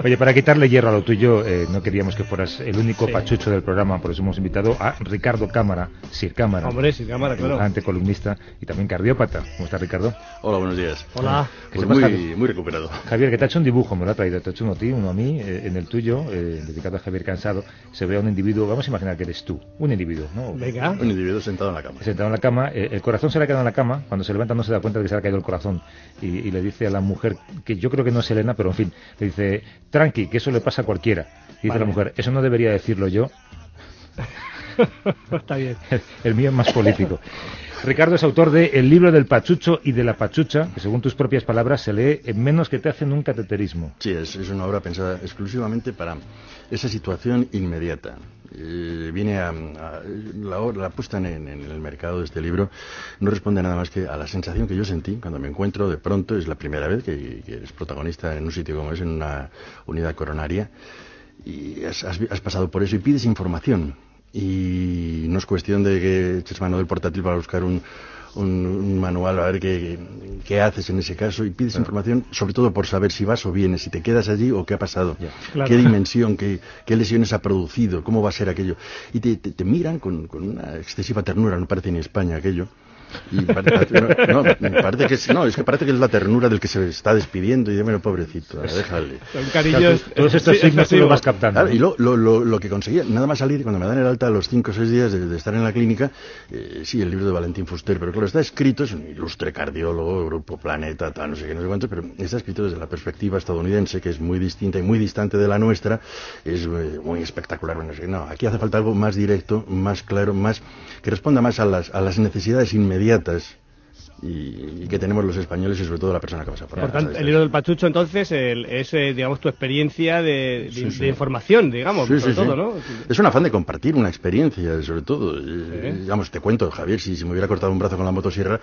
Oye, para quitarle hierro a lo tuyo, eh, no queríamos que fueras el único Sí. pachucho del programa, por eso hemos invitado a Ricardo Cámara, Sir Cámara. Hombre, Sir Cámara, claro. columnista y también cardiópata. ¿Cómo está Ricardo? Hola, buenos días. Hola. Pues muy, Javier, muy recuperado. Javier, que te ha hecho un dibujo, me lo ha traído, te ha hecho uno a ti, uno a mí, eh, en el tuyo, eh, dedicado a Javier Cansado, se ve a un individuo, vamos a imaginar que eres tú, un individuo, ¿no? Venga. Un individuo sentado en la cama. Sentado en la cama, eh, el corazón se le ha quedado en la cama, cuando se levanta no se da cuenta de que se le ha caído el corazón y, y le dice a la mujer, que yo creo que no es Elena, pero en fin, le dice, tranqui, que eso le pasa a cualquiera. Dice Vale. la mujer, eso no debería decirlo yo, Está bien. el mío es más político. Ricardo es autor de El libro del pachucho y de la pachucha, que según tus propias palabras se lee en menos que te hacen un cateterismo. Sí, es, es una obra pensada exclusivamente para esa situación inmediata. Eh, viene la, la puesta en, el mercado de este libro no responde nada más que a la sensación que yo sentí cuando me encuentro de pronto, es la primera vez que, que eres protagonista en un sitio como es, en una unidad coronaria, y has, has has pasado por eso y pides información. Y no es cuestión de que eches mano del portátil para buscar un, un, un manual a ver qué, qué haces en ese caso y pides información sobre todo por saber si vas o vienes, si te quedas allí o qué ha pasado, Claro. qué dimensión, qué, qué lesiones ha producido, cómo va a ser aquello. Y te, te- te miran con, con una excesiva ternura, no parece ni España aquello. Y parece, no, no, parece que es, no, es que parece que es la ternura del que se está despidiendo y de bueno, pobrecito, déjale. Son cariños. Todos estos sí, signos tú lo vas captando. Claro, y lo, lo, lo, lo que conseguía, nada más salir, cuando me dan el alta a los 5 o 6 días de, de estar en la clínica, eh, sí, el libro de Valentín Fuster, pero claro, está escrito, es un ilustre cardiólogo, Grupo Planeta, tal, no sé qué, no sé cuánto, pero está escrito desde la perspectiva estadounidense, que es muy distinta y muy distante de la nuestra, es eh, muy espectacular. Bueno, no, sé, no, aquí hace falta algo más directo, más claro, más que responda más a las, a las necesidades inmediatas. orientas Y, y que tenemos los españoles y sobre todo la persona que pasa por Por tanto, el libro del Pachucho, entonces, el- es, eh, digamos, tu experiencia de, de- Sí, sí. de información, digamos, Sí, sobre sí, sí. todo, ¿no? Es un afán de compartir una experiencia, sobre todo. Eh, Digamos, te cuento, Javier, si, si me hubiera cortado un brazo con la motosierra,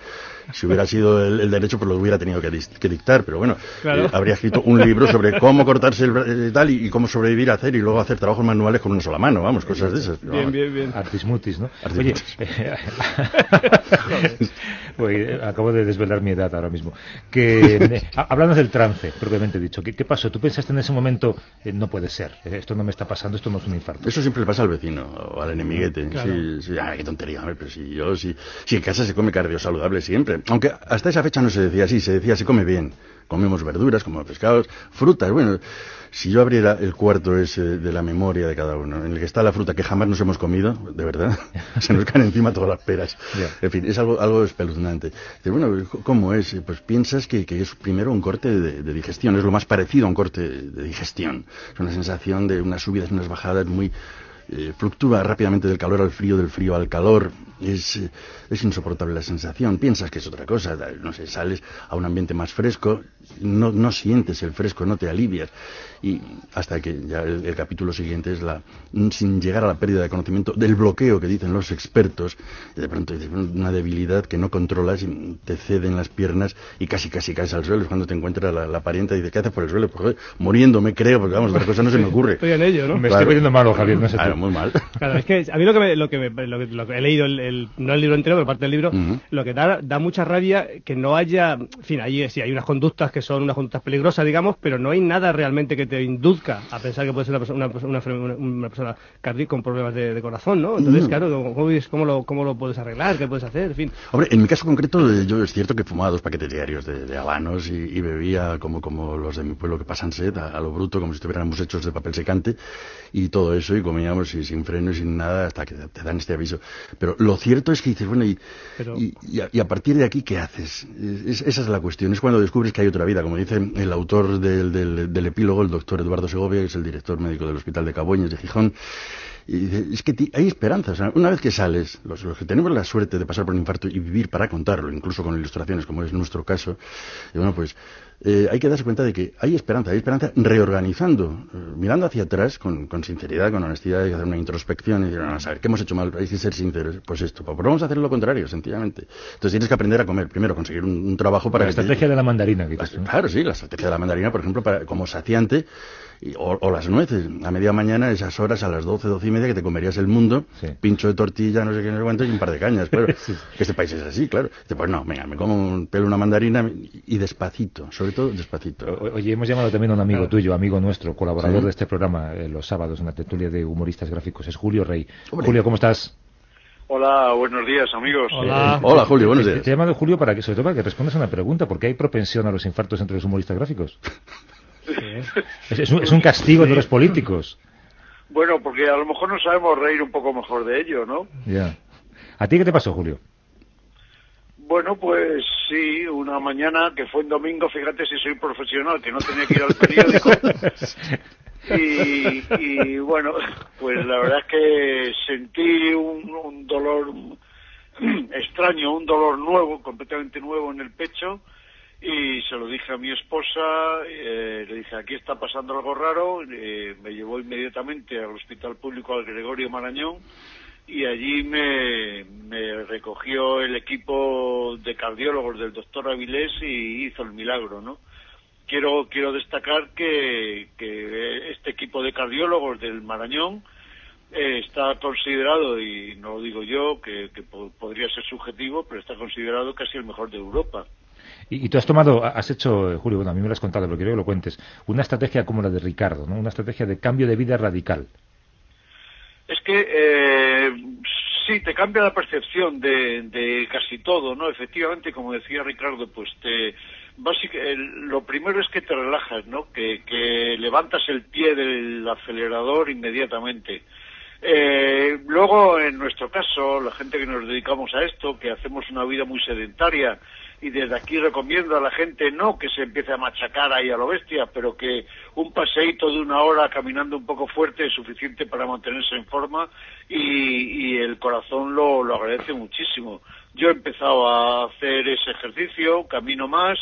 si hubiera sido el, el derecho, pues lo hubiera tenido que, dis- que dictar. Pero bueno, Claro. eh, habría escrito un libro sobre cómo cortarse el bra- eh, tal y, y cómo sobrevivir a hacer y luego hacer trabajos manuales con una sola mano, vamos, cosas de esas. Bien, vamos. bien, bien. Artismutis, ¿no? Artismutis. Oye, Oye, acabo de desvelar mi edad ahora mismo. Que eh, ha- hablando del trance, propiamente dicho, ¿qué, qué pasó? ¿Tú pensaste en ese momento, eh, no puede ser, esto no me está pasando, esto no es un infarto? Eso siempre le pasa al vecino o al enemiguete. Claro. Sí, sí, ay, qué tontería, hombre, pero si yo, si, si en casa se come cardio saludable siempre. Aunque hasta esa fecha no se decía así, se decía se come bien. Comemos verduras, comemos pescados, frutas. Bueno, si yo abriera el cuarto ese de la memoria de cada uno, en el que está la fruta que jamás nos hemos comido, de verdad, se nos caen encima todas las peras. En fin, es algo, algo espeluznante. Bueno, ¿cómo es? Pues piensas que, que es primero un corte de, de digestión, es lo más parecido a un corte de digestión. Es una sensación de unas subidas y unas bajadas muy eh, fluctúa rápidamente del calor al frío, del frío al calor. Es, eh, es insoportable la sensación. Piensas que es otra cosa. No sé, sales a un ambiente más fresco, no, no sientes el fresco, no te alivias. Y hasta que ya el, el capítulo siguiente es la, sin llegar a la pérdida de conocimiento, del bloqueo que dicen los expertos. Y de pronto dices, una debilidad que no controlas y te ceden las piernas y casi, casi caes al suelo. Es cuando te encuentra la, la parienta y dice, ¿qué haces por el suelo? Pues, joder, muriéndome creo, porque vamos, otra cosa no se me ocurre. Estoy en ello, ¿no? Me estoy poniendo malo, Javier, no sé tú. Muy mal. Claro, es que a mí lo que, me- lo que, me- lo que, lo que he leído, el, el- no el libro entero, pero parte del libro, Ujú. lo que da, da mucha rabia que no haya, en fin, ahí sí hay unas conductas que son unas conductas peligrosas, digamos, pero no hay nada realmente que te induzca a pensar que puede ser una persona, una, una, una- persona cardíaca con problemas de, de corazón, ¿no? Entonces, No. claro, ¿cómo, cómo, lo, ¿cómo lo puedes arreglar? ¿Qué puedes hacer? En fin. Hombre, en mi caso concreto, yo es cierto que fumaba dos paquetes diarios de, de habanos y, y bebía como, como los de mi pueblo que pasan sed, a, a lo bruto, como si estuviéramos hechos de papel secante, y todo eso, y comíamos y sin freno y sin nada hasta que te dan este aviso. Pero lo cierto es que dices, bueno, y, Pero- y, y a, y a partir de aquí, ¿qué haces? Es- esa es la cuestión, es cuando descubres que hay otra vida, como dice el autor del, del- del epílogo, el doctor Eduardo Segovia, que es el director médico del Hospital de Caboñes de Gijón, y dice, es que hay esperanza. o sea, una vez que sales, los, los que tenemos la suerte de pasar por un infarto y vivir para contarlo, incluso con ilustraciones, como es nuestro caso, y bueno, pues eh, hay que darse cuenta de que hay esperanza, hay esperanza reorganizando, eh, mirando hacia atrás con, con sinceridad, con honestidad, hay que hacer una introspección y decir, vamos a ver, ¿qué hemos hecho mal? Hay que ser sinceros. Pues esto, pues vamos a hacer lo contrario, sencillamente. Entonces tienes que aprender a comer. Primero, conseguir un, un trabajo para La que te- estrategia de la mandarina, tú, ¿no? Claro, sí, la estrategia de la mandarina, por ejemplo, para, como saciante, y- o, o las nueces. A media mañana, esas horas, a las 12, 12 y media, que te comerías el mundo, Sí. pincho de tortilla, no sé qué, no sé cuánto, y un par de cañas, claro. Que este país es así, claro. Dice, pues no, venga, me como un pelo una mandarina y, despacito, sobre todo despacito. O- Oye, hemos llamado también a un amigo Claro. tuyo, amigo nuestro, colaborador Sí. de este programa eh, los sábados en la tertulia de humoristas gráficos. Es Julio Rey. Hombre. Julio, ¿cómo estás? Hola, buenos días amigos. Hola. Hola, Julio, buenos días. te he llamado Julio para que, sobre todo para que respondas a una pregunta, porque hay propensión a los infartos entre los humoristas gráficos. Es, es un, es un castigo de los políticos. Bueno, porque a lo mejor nos sabemos reír un poco mejor de ello, ¿no? Ya. ¿A ti qué te pasó, Julio? Bueno, pues sí, una mañana que fue en domingo, fíjate si soy profesional, que no tenía que ir al periódico. Y, y bueno, pues la verdad es que sentí un, un dolor extraño, un dolor nuevo, completamente nuevo en el pecho. Y se lo dije a mi esposa, eh, le dije, aquí está pasando algo raro, eh, me llevó inmediatamente al Hospital Público al Gregorio Marañón y allí me, me recogió el equipo de cardiólogos del doctor Avilés y hizo el milagro, ¿no? Quiero, quiero destacar que, que este equipo de cardiólogos del Marañón eh, está considerado, y no lo digo yo, que, que po- podría ser subjetivo, pero está considerado casi el mejor de Europa. Y, y tú has tomado, has hecho, eh, Julio, bueno, a mí me lo has contado, pero quiero que lo cuentes, una estrategia como la de Ricardo, ¿no? Una estrategia de cambio de vida radical. Es que eh, sí, te cambia la percepción de, de casi todo, ¿no? Efectivamente, como decía Ricardo, pues te básica- el- lo primero es que te relajas, ¿no? Que, que levantas el pie del acelerador inmediatamente. Eh, luego, en nuestro caso, la gente que nos dedicamos a esto, que hacemos una vida muy sedentaria, y desde aquí recomiendo a la gente no que se empiece a machacar ahí a lo bestia, pero que un paseíto de una hora caminando un poco fuerte es suficiente para mantenerse en forma y, y el corazón lo, lo agradece muchísimo. Yo he empezado a hacer ese ejercicio, camino más,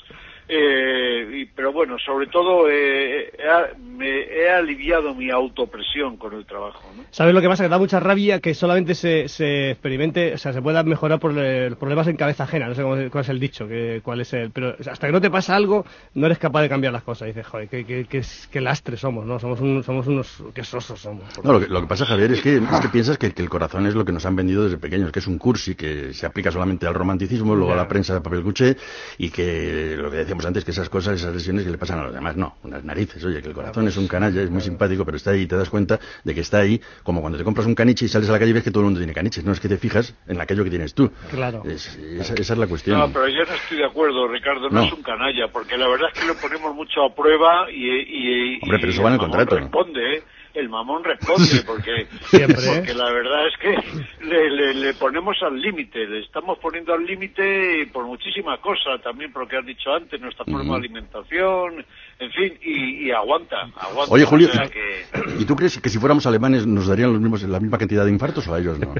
eh, y- pero bueno, sobre todo eh, he, a- me he aliviado mi autopresión con el trabajo. ¿no? ¿Sabes lo que pasa? Que da mucha rabia que solamente se, se experimente, o sea, se pueda mejorar por eh, los problemas en cabeza ajena. No sé cómo, cuál es el dicho, que, cuál es el. Pero hasta que no te pasa algo, no eres capaz de cambiar las cosas. dices, joder, qué, qué, qué, qué lastre somos, ¿no? Somos, un- somos unos. Qué sosos somos. No, lo que, lo que pasa, Javier, es que, es que piensas que, que el corazón es lo que nos han vendido desde pequeños, que es un cursi que se aplica solamente al romanticismo, luego a la prensa de papel cuché, y que lo que decíamos antes, que esas cosas, esas lesiones que le pasan a los demás, no, unas narices, oye, que el corazón es un canalla, es muy simpático, pero está ahí y te das cuenta de que está ahí, como cuando te compras un caniche y sales a la calle y ves que todo el mundo tiene caniches, no es que te fijas en aquello que tienes tú. Claro. Es- esa, esa es la cuestión. No, pero yo no estoy de acuerdo, Ricardo, no, No. es un canalla, porque la verdad es que lo ponemos mucho a prueba y... y- y- Hombre, pero eso va en el contrato. responde, ¿eh? El mamón responde, porque, ¿eh? porque la verdad es que le, le- le ponemos al límite, le estamos poniendo al límite por muchísimas cosas, también por lo que has dicho antes, nuestra forma de alimentación, en fin, y, y aguanta, aguanta. Oye, Julio, O sea que- ¿y tú crees que si fuéramos alemanes nos darían los mismos, la misma cantidad de infartos o a ellos no?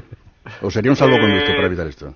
¿O sería un salvoconducto Eh, para evitar esto?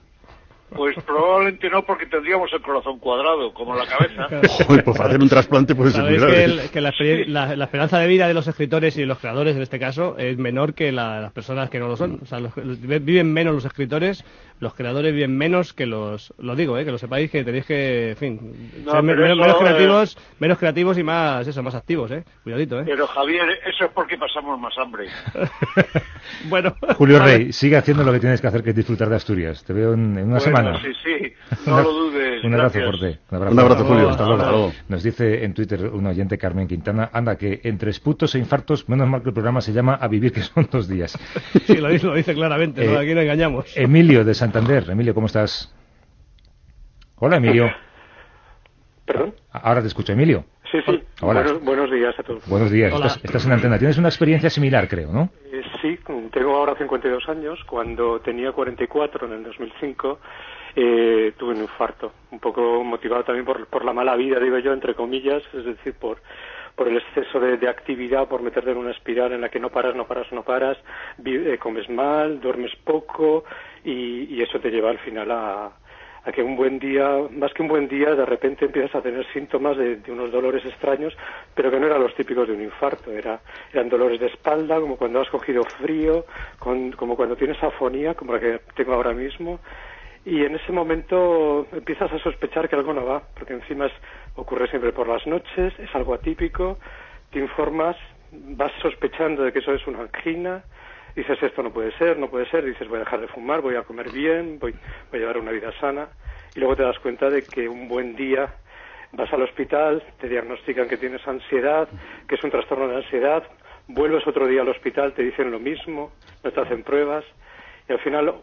Pues probablemente no, porque tendríamos el corazón cuadrado, como la cabeza. Joder, pues para hacer un trasplante puede ser muy Sabéis que, grave. el- que la, experien- la- la esperanza de vida de los escritores y de los creadores, en este caso, es menor que la de las personas que no lo son. O sea, los- los- viven menos los escritores, los creadores viven menos que los... Lo digo, ¿eh? que lo sepáis que tenéis que, en fin, No, ser menos, eso, menos eh, creativos, menos creativos y más, eso, más activos, ¿eh? Cuidadito, ¿eh? Pero Javier, eso es porque pasamos más hambre. bueno. Julio. Rey, sigue haciendo lo que tienes que hacer, que es disfrutar de Asturias. Te veo en, en una Bueno, semana. Sí, sí, no lo dudes. Un abrazo gracias. fuerte. Un abrazo, Julio. Hasta luego. Nos dice en Twitter un oyente, Carmen Quintana, anda, que entre esputos e infartos, menos mal que el programa se llama A Vivir, que son dos días. Sí, lo dice, lo dice claramente, ¿no? Eh, aquí no engañamos. Emilio de Santander. Emilio, ¿cómo estás? Hola, Emilio. ¿Perdón? Ahora te escucho, Emilio. Sí, sí. Hola. Buenos, buenos días a todos. Buenos días. Estás, estás en antena. Tienes una experiencia similar, creo, ¿no? Eh, sí, tengo ahora 52 años. Cuando tenía 44 en el 2005 eh, tuve un infarto, un poco motivado también por, por la mala vida, digo yo, entre comillas, es decir, por por el exceso de, de actividad, por meterte en una espiral en la que no paras, no paras, no paras, vi- eh, comes mal, duermes poco y, y eso te lleva al final a, que un buen día, más que un buen día, de repente empiezas a tener síntomas de, de unos dolores extraños, pero que no eran los típicos de un infarto, era, eran dolores de espalda, como cuando has cogido frío, con- como cuando tienes afonía, como la que tengo ahora mismo, y en ese momento empiezas a sospechar que algo no va, porque encima es- ocurre siempre por las noches, es algo atípico, te informas, vas sospechando de que eso es una angina, dices esto no puede ser, no puede ser, dices voy a dejar de fumar, voy a comer bien, voy, voy a llevar una vida sana, y luego te das cuenta de que un buen día vas al hospital, te diagnostican que tienes ansiedad, que es un trastorno de ansiedad, vuelves otro día al hospital, te dicen lo mismo, no te hacen pruebas, y al final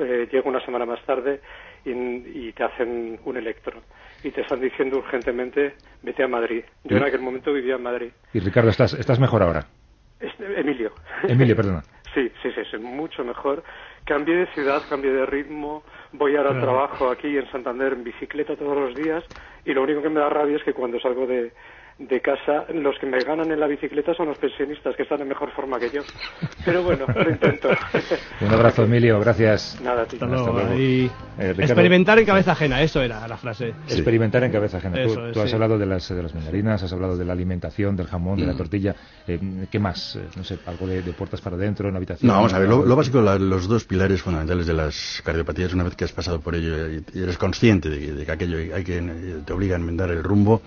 eh, llega una semana más tarde y, y te hacen un electro y te están diciendo urgentemente vete a Madrid. Yo en aquel momento vivía en Madrid. Y Ricardo, estás, estás mejor ahora. Este, Emilio. Emilio, perdona. Sí, sí, sí, soy mucho mejor. Cambié de ciudad, cambié de ritmo, voy ahora al trabajo aquí en Santander en bicicleta todos los días y lo único que me da rabia es que cuando salgo de, de casa los que me ganan en la bicicleta son los pensionistas que están en mejor forma que yo. Pero bueno, lo intento. Un abrazo, Emilio. Gracias. Nada, tío. Hasta luego. Y Eh, experimentar en cabeza ajena, eso era la frase. Experimentar en cabeza ajena. Tú, Eso es, tú has hablado de las, de las mandarinas, has hablado de la alimentación, del jamón, de la Mm. tortilla. Eh, ¿Qué más? Eh, no sé, algo de, de puertas para adentro, en la habitación. No, vamos a ver, lo, lo básico, la- los dos pilares fundamentales de las cardiopatías, una vez que has pasado por ello y, y eres consciente de que, de que aquello hay que, te obliga a enmendar el rumbo,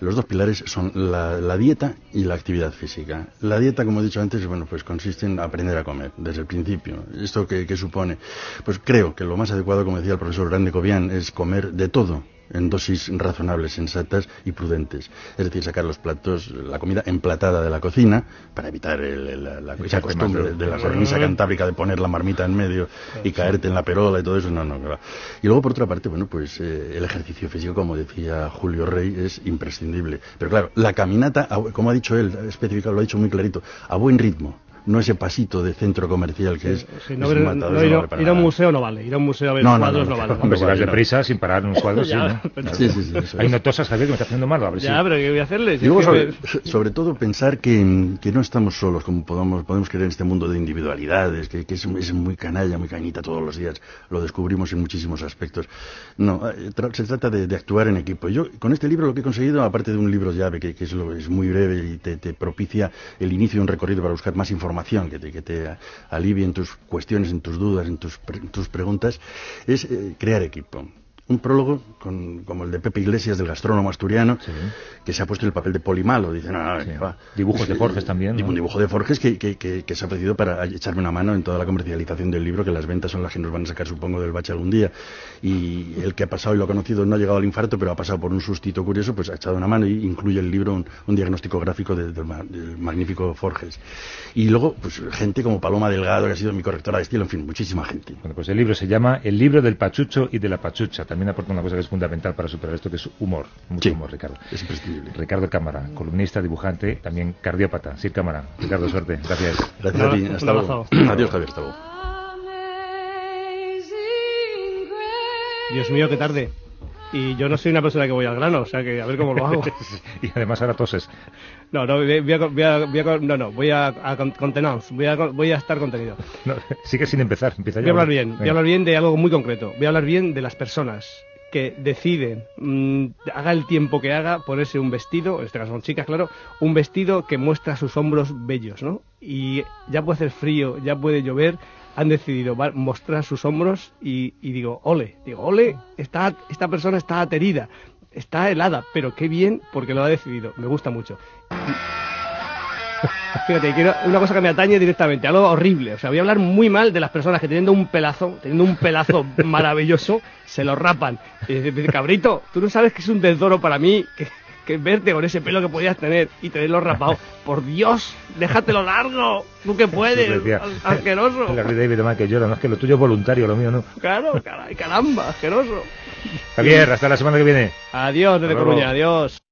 los dos pilares son la, la dieta y la actividad física. La dieta, como he dicho antes, bueno, pues consiste en aprender a comer desde el principio. ¿Esto qué, qué supone? Pues creo que lo más adecuado, como decía el profesor Grande Cobian, es comer de todo en dosis razonables, sensatas y prudentes. Es decir, sacar los platos, la comida emplatada de la cocina, para evitar el- el- la, la- esa costumbre de, de la cornisa cantábrica de poner la marmita en medio y caerte en la perola y todo eso, no, no, va. Y luego, por otra parte, bueno, pues eh, el ejercicio físico, como decía Julio Rey, es imprescindible. Pero claro, la caminata, como ha dicho él, ha especificado, lo ha dicho muy clarito, a buen ritmo. No ese pasito de centro comercial que es, Sí, no, es no, no ir, vale ir a un museo no vale, ir a un museo a ver No, no, cuadros no, no, no. vale. Hombre, si vas no. deprisa, sin parar unos cuadros, Ya, sí, ¿no? pero- Sí, sí, sí, Hay es. notosas, Javier, que me está haciendo mal. A ver. Ya, pero ¿qué voy a hacerle? Si Y luego, es sobre, que- sobre todo, pensar que, que no estamos solos, como podemos, podemos creer en este mundo de individualidades, que, que es, es muy canalla, muy cañita todos los días. Lo descubrimos en muchísimos aspectos. No, eh, tra- se trata de, de actuar en equipo. Yo, con este libro, lo que he conseguido, aparte de un libro llave, que, que es, lo, es muy breve y te, te propicia el inicio de un recorrido para buscar más información, que te, que te alivie en tus cuestiones, en tus dudas, en tus, en tus preguntas, es eh, crear equipo. Un prólogo con- como el de Pepe Iglesias, del gastrónomo asturiano, que se ha puesto en el papel de polimalo. Dice, no, no, que va. Dibujos de Forges también, ¿no? Un dibujo de Forges que, que, que, que se ha ofrecido para echarme una mano en toda la comercialización del libro, que las ventas son las que nos van a sacar, supongo, del bache algún día. Y el que ha pasado y lo ha conocido no ha llegado al infarto, pero ha pasado por un sustito curioso, pues ha echado una mano y incluye el libro un, un diagnóstico gráfico de- del, ma- del magnífico Forges. Y luego, pues gente como Paloma Delgado, que ha sido mi correctora de estilo, en fin, muchísima gente. Bueno, pues el libro se llama El libro del pachucho y de la pachucha. También aporta una cosa que es fundamental para superar esto, que es humor. Mucho Sí, humor, Ricardo. Es imprescindible. Ricardo Cámara, columnista, dibujante, también cardiópata. Sir Cámara. Ricardo, suerte. Gracias. Gracias a ti. Hasta luego. Adiós, Javier. Hasta luego. Dios mío, qué tarde. Y yo no soy una persona que voy al grano, o sea que a ver cómo lo hago. y además ahora toses. No, no, voy a, voy a- voy a- no, no, voy a, a con- contenance, voy a, voy a estar contenido. No, sigue sin empezar, empieza. Voy a hablar bien, voy a hablar bien de algo muy concreto. Voy a hablar bien de las personas que deciden, mm, haga el tiempo que haga, ponerse un vestido, en este caso son chicas, claro, un vestido que muestra sus hombros bellos, ¿no? Y ya puede hacer frío, ya puede llover, han decidido mostrar sus hombros y, y digo, ole, digo, ole, está, esta persona está aterida, está helada, pero qué bien porque lo ha decidido, me gusta mucho. Fíjate, quiero una cosa que me atañe directamente, algo horrible. O sea, voy a hablar muy mal de las personas que teniendo un pelazo, teniendo un pelazo maravilloso, se lo rapan. Y dice, cabrito, tú no sabes que es un desdoro para mí que, que verte con ese pelo que podías tener y tenerlo rapado. Por Dios, déjatelo largo, tú que puedes, asqueroso. Larry David además que llora, no es que lo tuyo es voluntario, lo mío no. Claro, caray, caramba, asqueroso. Javier, hasta la semana que viene. Adiós desde. Coruña, adiós.